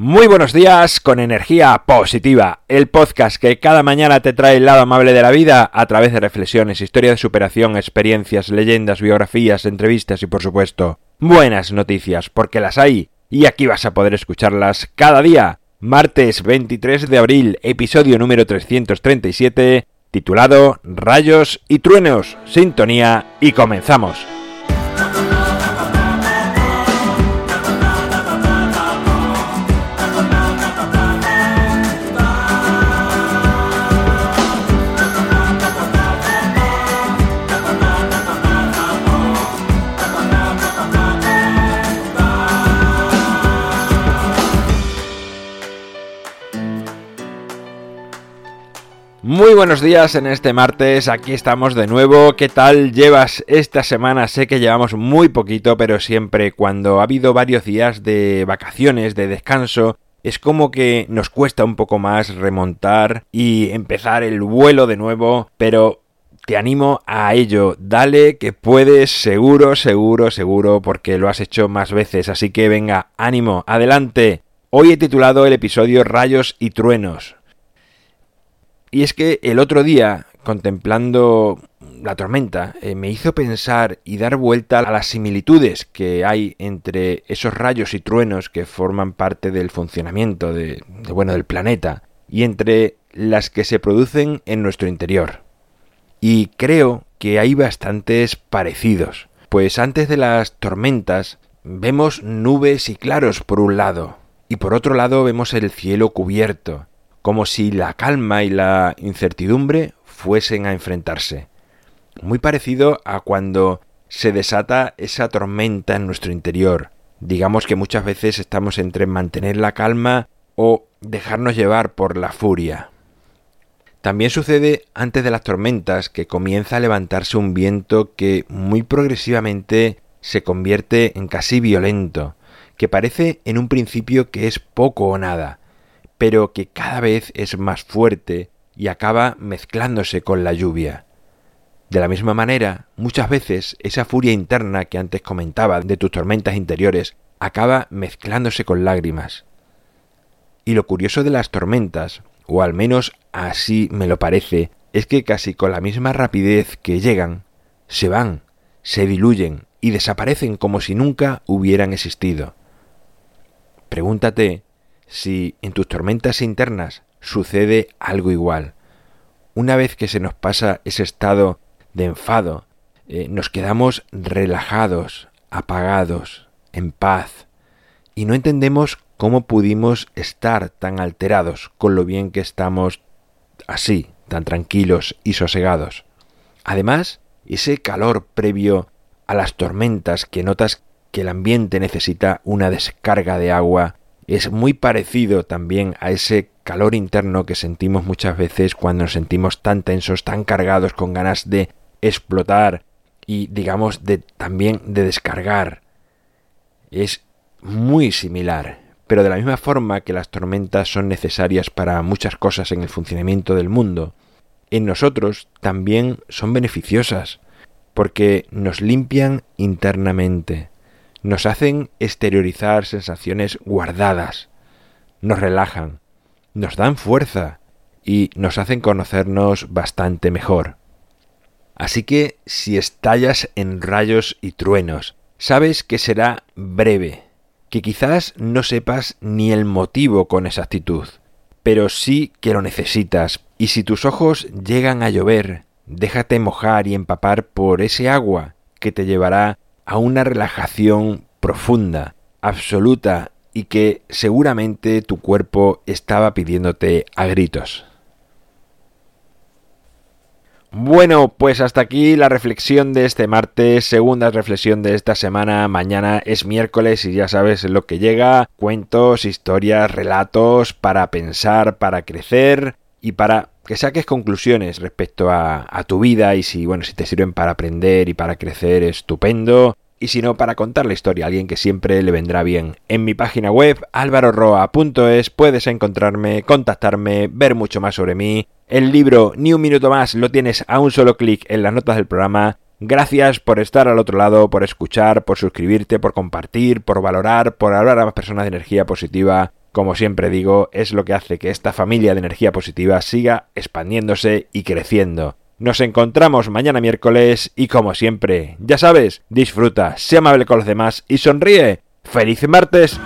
Muy buenos días con energía positiva, el podcast que cada mañana te trae el lado amable de la vida a través de reflexiones, historia de superación, experiencias, leyendas, biografías, entrevistas y por supuesto buenas noticias, porque las hay y aquí vas a poder escucharlas cada día. Martes 23 de abril, episodio número 337, titulado Rayos y Truenos, Sintonía y comenzamos. Muy buenos días en este martes, aquí estamos de nuevo. ¿Qué tal llevas esta semana? Sé que llevamos muy poquito, pero siempre cuando ha habido varios días de vacaciones, de descanso, es como que nos cuesta un poco más remontar y empezar el vuelo de nuevo, pero te animo a ello. Dale que puedes, seguro, seguro, seguro, porque lo has hecho más veces. Así que venga, ánimo, adelante. Hoy he titulado el episodio Rayos y Truenos. Y es que el otro día, contemplando la tormenta, eh, me hizo pensar y dar vuelta a las similitudes que hay entre esos rayos y truenos que forman parte del funcionamiento de, bueno, del planeta y entre las que se producen en nuestro interior. Y creo que hay bastantes parecidos, pues antes de las tormentas vemos nubes y claros por un lado, y por otro lado vemos el cielo cubierto, como si la calma y la incertidumbre fuesen a enfrentarse. Muy parecido a cuando se desata esa tormenta en nuestro interior. Digamos que muchas veces estamos entre mantener la calma o dejarnos llevar por la furia. También sucede antes de las tormentas que comienza a levantarse un viento que muy progresivamente se convierte en casi violento, que parece en un principio que es poco o nada, pero que cada vez es más fuerte y acaba mezclándose con la lluvia. De la misma manera, muchas veces esa furia interna que antes comentaba de tus tormentas interiores acaba mezclándose con lágrimas. Y lo curioso de las tormentas, o al menos así me lo parece, es que casi con la misma rapidez que llegan, se van, se diluyen y desaparecen como si nunca hubieran existido. Pregúntate si en tus tormentas internas sucede algo igual. Una vez que se nos pasa ese estado de enfado, eh, nos quedamos relajados, apagados, en paz, y no entendemos cómo pudimos estar tan alterados con lo bien que estamos así, tan tranquilos y sosegados. Además, ese calor previo a las tormentas que notas que el ambiente necesita una descarga de agua es muy parecido también a ese calor interno que sentimos muchas veces cuando nos sentimos tan tensos, tan cargados, con ganas de explotar y digamos de también de descargar. Es muy similar, pero de la misma forma que las tormentas son necesarias para muchas cosas en el funcionamiento del mundo, en nosotros también son beneficiosas, porque nos limpian internamente, nos hacen exteriorizar sensaciones guardadas, nos relajan, nos dan fuerza. Y nos hacen conocernos bastante mejor. Así que si estallas en rayos y truenos, sabes que será breve, que quizás no sepas ni el motivo con exactitud, pero sí que lo necesitas, y si tus ojos llegan a llover, déjate mojar y empapar por ese agua que te llevará a una relajación profunda, absoluta y que seguramente tu cuerpo estaba pidiéndote a gritos. Bueno, pues hasta aquí la reflexión de este martes, segunda reflexión de esta semana. Mañana es miércoles y ya sabes lo que llega. Cuentos, historias, relatos para pensar, para crecer y para que saques conclusiones respecto a, tu vida y si, bueno, si te sirven para aprender y para crecer, estupendo. Y si no, para contar la historia a alguien que siempre le vendrá bien. En mi página web, alvaroroa.es, puedes encontrarme, contactarme, ver mucho más sobre mí. El libro Ni un minuto más lo tienes a un solo clic en las notas del programa. Gracias por estar al otro lado, por escuchar, por suscribirte, por compartir, por valorar, por hablar a más personas de energía positiva como siempre digo, es lo que hace que esta familia de energía positiva siga expandiéndose y creciendo. Nos encontramos mañana miércoles y como siempre, ya sabes, disfruta, sé amable con los demás y sonríe. ¡Feliz martes!